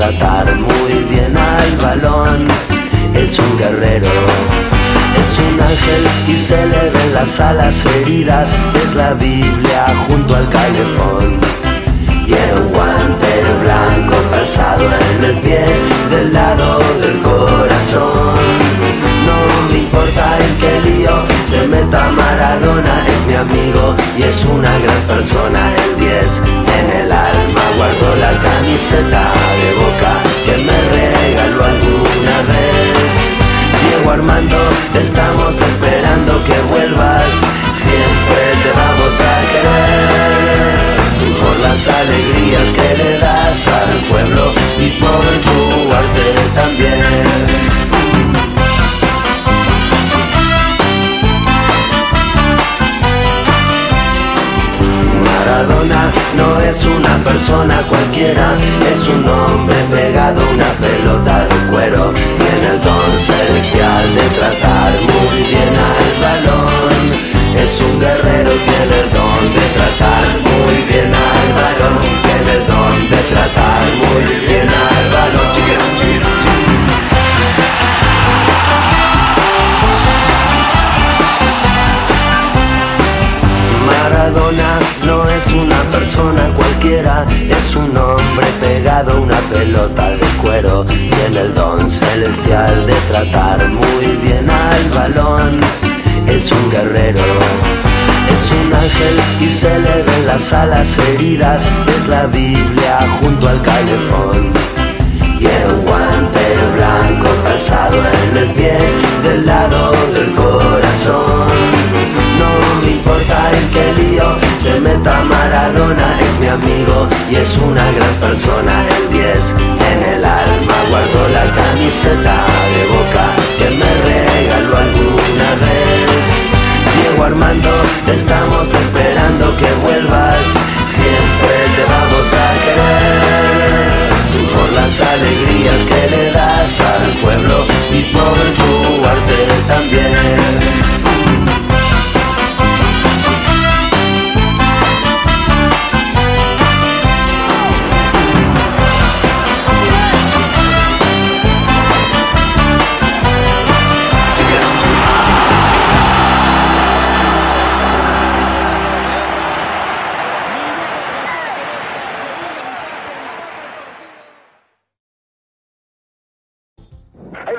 tratar muy bien al balón. Es un guerrero. Es un ángel y se le ven las alas heridas. Es la Biblia junto al calefón. Alegrías que le das al pueblo y por tu arte también. Maradona no es una persona cualquiera, es un hombre pegado a una pelota de cuero. Tiene el don celestial de tratar muy bien al balón. Es un guerrero, tiene el don de tratar muy bien al balón. El don de tratar muy bien al balón. Maradona no es una persona cualquiera, es un hombre pegado a una pelota de cuero. Tiene el don celestial de tratar muy bien al balón. Es un guerrero, y se le ven las alas heridas. Es la Biblia junto al calefón. Tiene un guante blanco calzado en el pie del lado del corazón. No me importa en qué lío se meta Maradona, es mi amigo y es una gran persona. El 10 en el alma guardo la camiseta de boca que me regaló alguna vez. Diego Armando, estamos alegrías que le das al pueblo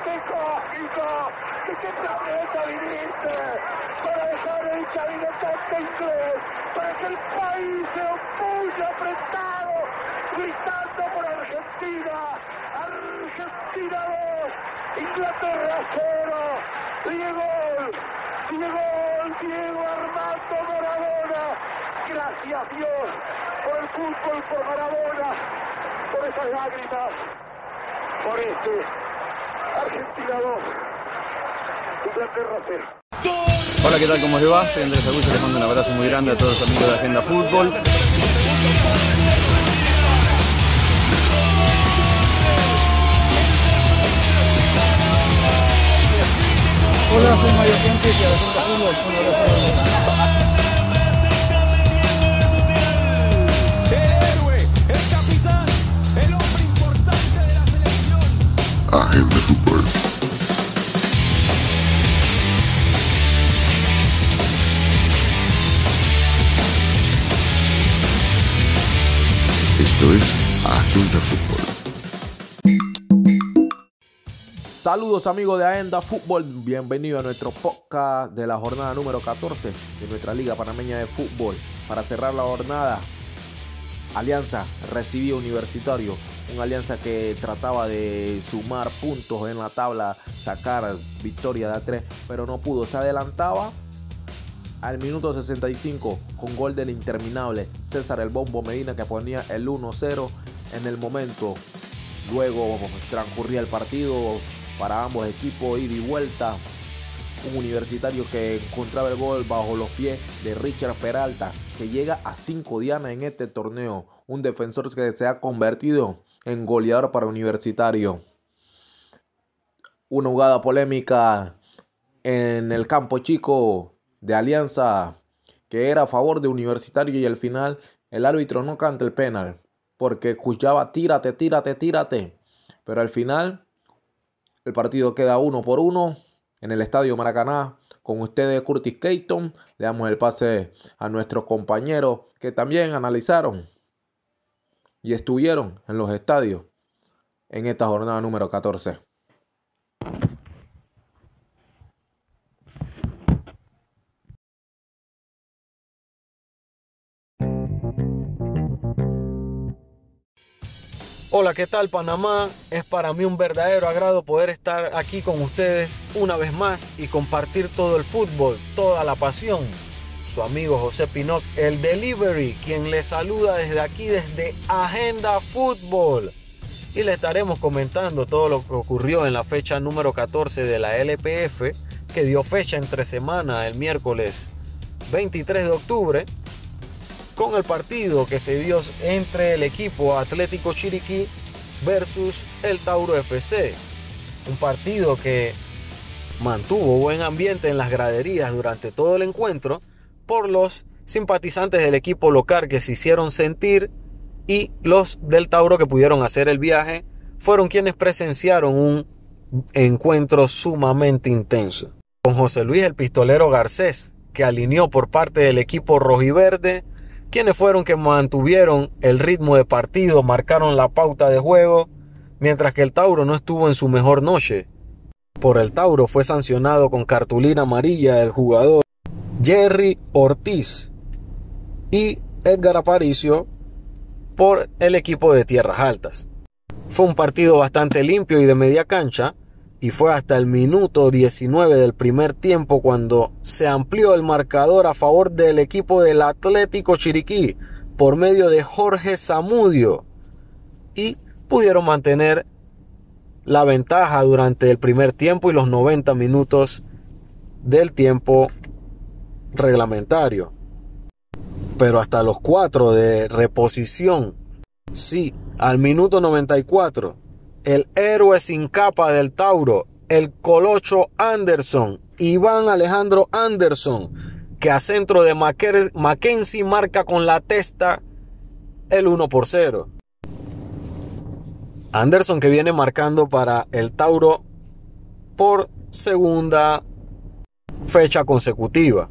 barrilete cósmico, ¿de qué planeta viniste? Para dejar el cabinetante inglés, para que el país se opulle apretado, gritando por Argentina, Argentina 2, Inglaterra 0, Diego, Diego, Diego Armando Maradona, gracias Dios por el fútbol, por Maradona, por esas lágrimas, por este Argentina 2, Inglaterra 0. Hola, ¿qué tal? ¿Cómo les va? Soy Andrés Augusto, les mando un abrazo muy grande a todos los amigos de Agenda Fútbol. Hola, soy Mario Fuentes y Agenda Fútbol. Un abrazo. Esto es Agenda Fútbol. Saludos amigos de Agenda Fútbol, bienvenido a nuestro podcast de la jornada número 14 de nuestra Liga Panameña de Fútbol. Para cerrar la jornada, Alianza recibía Universitario, una alianza que trataba de sumar puntos en la tabla, sacar victoria de A3, pero no pudo. Se adelantaba al minuto 65 con gol del interminable César El Bombo Medina que ponía el 1-0 en el momento. Luego transcurría el partido para ambos equipos, ida y vuelta. Un universitario que encontraba el gol bajo los pies de Richard Peralta, que llega a 5 dianas en este torneo. Un defensor que se ha convertido en goleador para Universitario. Una jugada polémica en el campo chico de Alianza que era a favor de Universitario y al final el árbitro no canta el penal porque escuchaba tírate, tírate, tírate. Pero al final el partido queda uno por uno en el estadio Maracaná. Con ustedes Curtis Keaton. Le damos el pase a nuestros compañeros que también analizaron y estuvieron en los estadios en esta jornada número 14. Hola, ¿qué tal Panamá? Es para mí un verdadero agrado poder estar aquí con ustedes una vez más y compartir todo el fútbol, toda la pasión. Su amigo José Pinot, el Delivery, quien le saluda desde aquí, desde Agenda Fútbol. Y le estaremos comentando todo lo que ocurrió en la fecha número 14 de la LPF, que dio fecha entre semana el miércoles 23 de octubre con el partido que se dio entre el equipo Atlético Chiriquí versus el Tauro FC. Un partido que mantuvo buen ambiente en las graderías durante todo el encuentro por los simpatizantes del equipo local que se hicieron sentir y los del Tauro que pudieron hacer el viaje fueron quienes presenciaron un encuentro sumamente intenso. Con José Luis el pistolero Garcés, que alineó por parte del equipo rojiverde quienes fueron que mantuvieron el ritmo de partido, marcaron la pauta de juego, mientras que el Tauro no estuvo en su mejor noche. Por el Tauro fue sancionado con cartulina amarilla el jugador Jerry Ortiz y Edgar Aparicio por el equipo de Tierras Altas. Fue un partido bastante limpio y de media cancha, y fue hasta el minuto 19 del primer tiempo cuando se amplió el marcador a favor del equipo del Atlético Chiriquí por medio de Jorge Zamudio. Y pudieron mantener la ventaja durante el primer tiempo y los 90 minutos del tiempo reglamentario. Pero hasta los 4 de reposición, sí, al minuto 94 el héroe sin capa del Tauro, el Colocho Anderson, Iván Alejandro Anderson, que a centro de Mackenzie marca con la testa el 1 por 0. Anderson que viene marcando para el Tauro por segunda fecha consecutiva.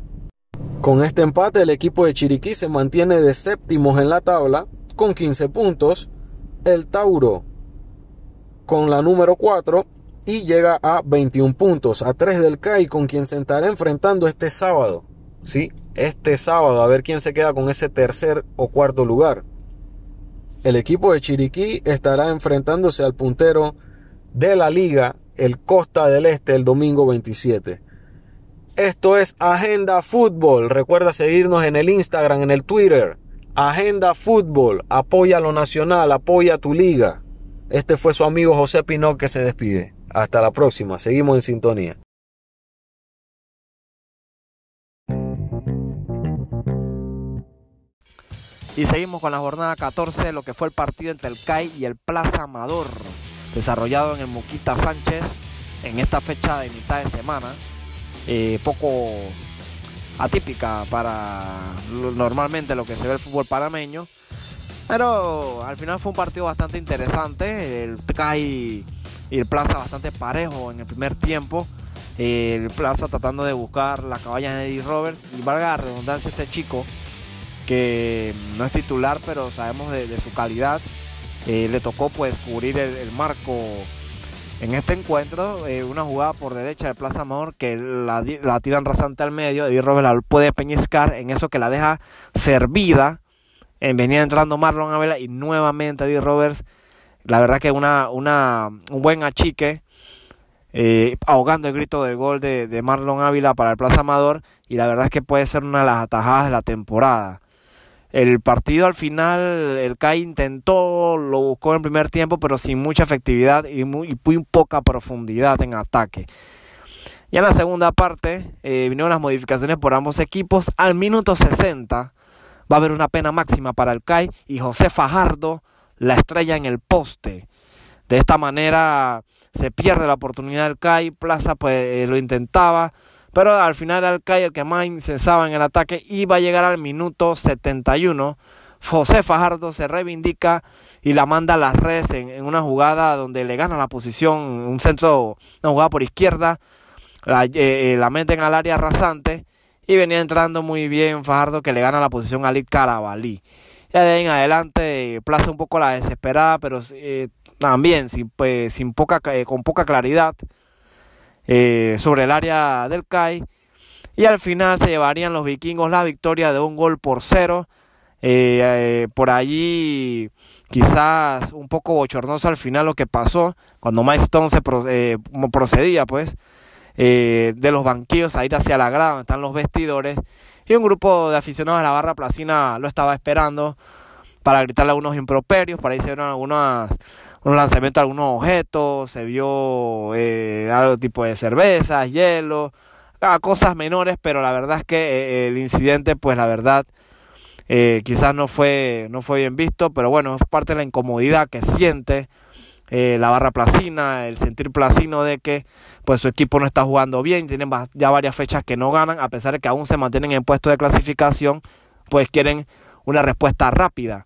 Con este empate el equipo de Chiriquí se mantiene de séptimos en la tabla con 15 puntos. El Tauro con la número 4 y llega a 21 puntos, a 3 del CAI con quien se estará enfrentando este sábado. Sí, este sábado a ver quién se queda con ese tercer o cuarto lugar. El equipo de Chiriquí estará enfrentándose al puntero de la liga, el Costa del Este, el domingo 27. Esto es Agenda Fútbol. Recuerda seguirnos en el Instagram, en el Twitter. Agenda Fútbol. Apoya lo nacional, apoya tu liga. Este fue su amigo José Pinot que se despide. Hasta la próxima, seguimos en sintonía. Y seguimos con la jornada 14, lo que fue el partido entre el CAI y el Plaza Amador, desarrollado en el Muquita Sánchez en esta fecha de mitad de semana. Eh, poco atípica para normalmente lo que se ve el fútbol panameño pero al final fue un partido bastante interesante. El CAI y el Plaza bastante parejo en el primer tiempo. El Plaza tratando de buscar la caballa de Eddie Roberts. Y valga la redundancia este chico, que no es titular, pero sabemos de, su calidad. Eh, le tocó pues cubrir el, marco en este encuentro. Eh, una jugada por derecha de Plaza Amor que la, tiran rasante al medio. Eddie Roberts la puede peñiscar en eso que la deja servida venía entrando Marlon Ávila y nuevamente Eddie Roberts. La verdad que una, una, un buen achique, eh, ahogando el grito del gol de, de, Marlon Ávila para el Plaza Amador. Y la verdad es que puede ser una de las atajadas de la temporada. El partido al final, el CAI intentó, lo buscó en primer tiempo, pero sin mucha efectividad y muy, muy poca profundidad en ataque. Ya en la segunda parte eh, vinieron las modificaciones por ambos equipos. Al minuto 60 va a haber una pena máxima para el CAI y José Fajardo la estrella en el poste. De esta manera se pierde la oportunidad del CAI. Plaza pues eh, lo intentaba, pero al final era el CAI el que más incensaba en el ataque va a llegar al minuto 71. José Fajardo se reivindica y la manda a las redes en, una jugada donde le gana la posición, un centro, una jugada por izquierda la, eh, la meten al área rasante y venía entrando muy bien Fajardo que le gana la posición a Ali Carabalí. Ya de ahí en adelante plaza un poco la desesperada, pero eh, también sin, pues, sin poca, eh, con poca claridad eh, sobre el área del CAI. Y al final se llevarían los vikingos la victoria de un gol por cero. por allí quizás un poco bochornoso al final lo que pasó cuando Mike Stone se procedía pues eh, de los banquillos a ir hacia la grada donde están los vestidores. Y un grupo de aficionados de la barra placina lo estaba esperando para gritarle algunos improperios. Para ahí se vieron algunos un lanzamiento de algunos objetos, se vio eh, algo tipo de cervezas, hielo, ah, cosas menores, pero la verdad es que eh, el incidente, pues la verdad, eh, quizás no fue, no fue bien visto, pero bueno, es parte de la incomodidad que siente eh, la barra placina, el sentir placino de que pues su equipo no está jugando bien, tienen ya varias fechas que no ganan, a pesar de que aún se mantienen en puesto de clasificación, pues quieren una respuesta rápida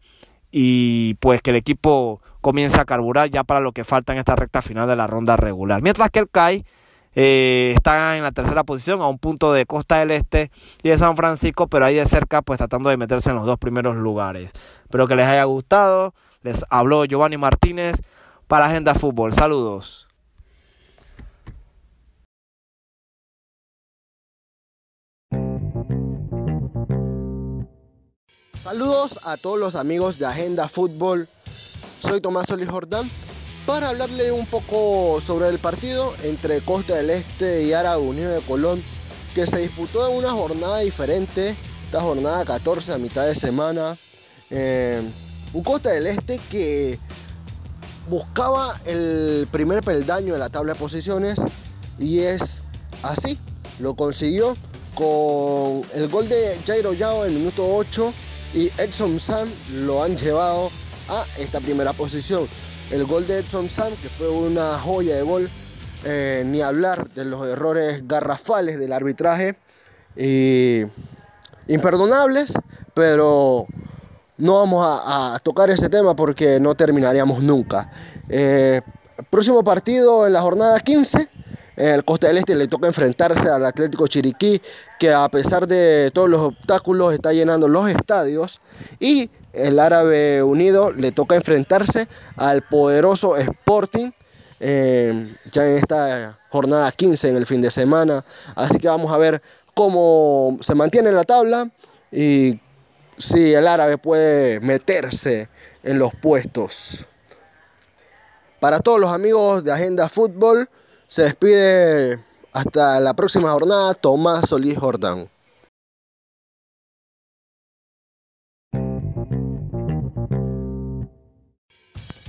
y pues que el equipo comience a carburar ya para lo que falta en esta recta final de la ronda regular. Mientras que el CAI eh, está en la tercera posición a un punto de Costa del Este y de San Francisco, pero ahí de cerca pues tratando de meterse en los dos primeros lugares. Espero que les haya gustado. Les habló Giovanni Martínez para Agenda Fútbol. Saludos. Saludos a todos los amigos de Agenda Fútbol. Soy Tomás Solís Jordán para hablarle un poco sobre el partido entre Costa del Este y Árabe Unido de Colón que se disputó en una jornada diferente, esta jornada 14 a mitad de semana. Eh, un Costa del Este que buscaba el primer peldaño de la tabla de posiciones y es así, lo consiguió con el gol de Jairo Yao en el minuto 8 y Edson Sam lo han llevado a esta primera posición. El gol de Edson Sam, que fue una joya de gol, eh, ni hablar de los errores garrafales del arbitraje, y imperdonables, pero no vamos a, tocar ese tema porque no terminaríamos nunca. Eh, próximo partido en la jornada 15. El Costa del Este le toca enfrentarse al Atlético Chiriquí, que a pesar de todos los obstáculos está llenando los estadios. Y el Árabe Unido le toca enfrentarse al poderoso Sporting, eh, ya en esta jornada 15 en el fin de semana. Así que vamos a ver cómo se mantiene la tabla y si el árabe puede meterse en los puestos. Para todos los amigos de Agenda Fútbol, se despide hasta la próxima jornada Tomás Solís Jordán.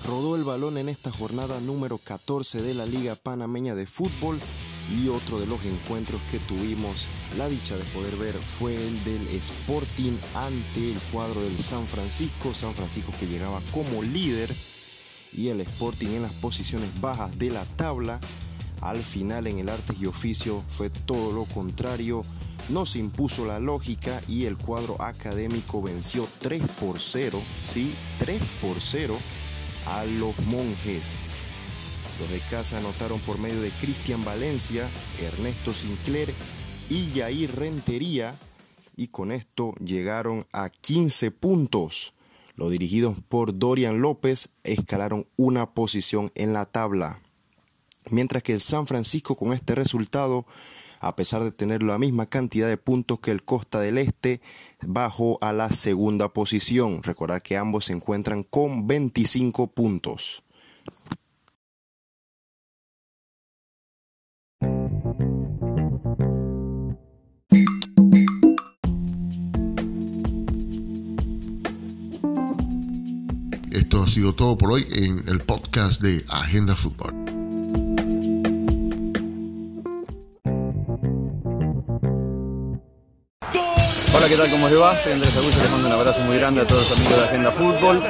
Rodó el balón en esta jornada número 14 de la Liga Panameña de Fútbol y otro de los encuentros que tuvimos la dicha de poder ver fue el del Sporting ante el cuadro del San Francisco. San Francisco que llegaba como líder y el Sporting en las posiciones bajas de la tabla. Al final en el artes y oficio fue todo lo contrario. No se impuso la lógica y el cuadro académico venció 3 por 0, sí, 3 por 0 a los monjes. Los de casa anotaron por medio de Cristian Valencia, Ernesto Sinclair y Yair Rentería y con esto llegaron a 15 puntos. Los dirigidos por Dorian López escalaron una posición en la tabla. Mientras que el San Francisco con este resultado a pesar de tener la misma cantidad de puntos que el Costa del Este, bajó a la segunda posición. Recordar que ambos se encuentran con 25 puntos. Esto ha sido todo por hoy en el podcast de Agenda Fútbol. Hola, ¿qué tal? ¿Cómo les va? Soy Andrés Agullo, les mando un abrazo muy grande a todos los amigos de Agenda Fútbol.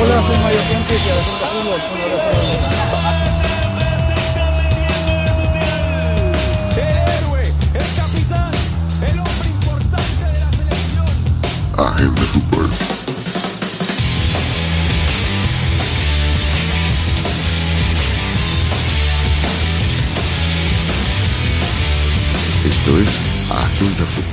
Hola, soy Mario Puente y a la Santa Fútbol. Un abrazo. Agenda Fútbol. Esto es Agenda Fútbol.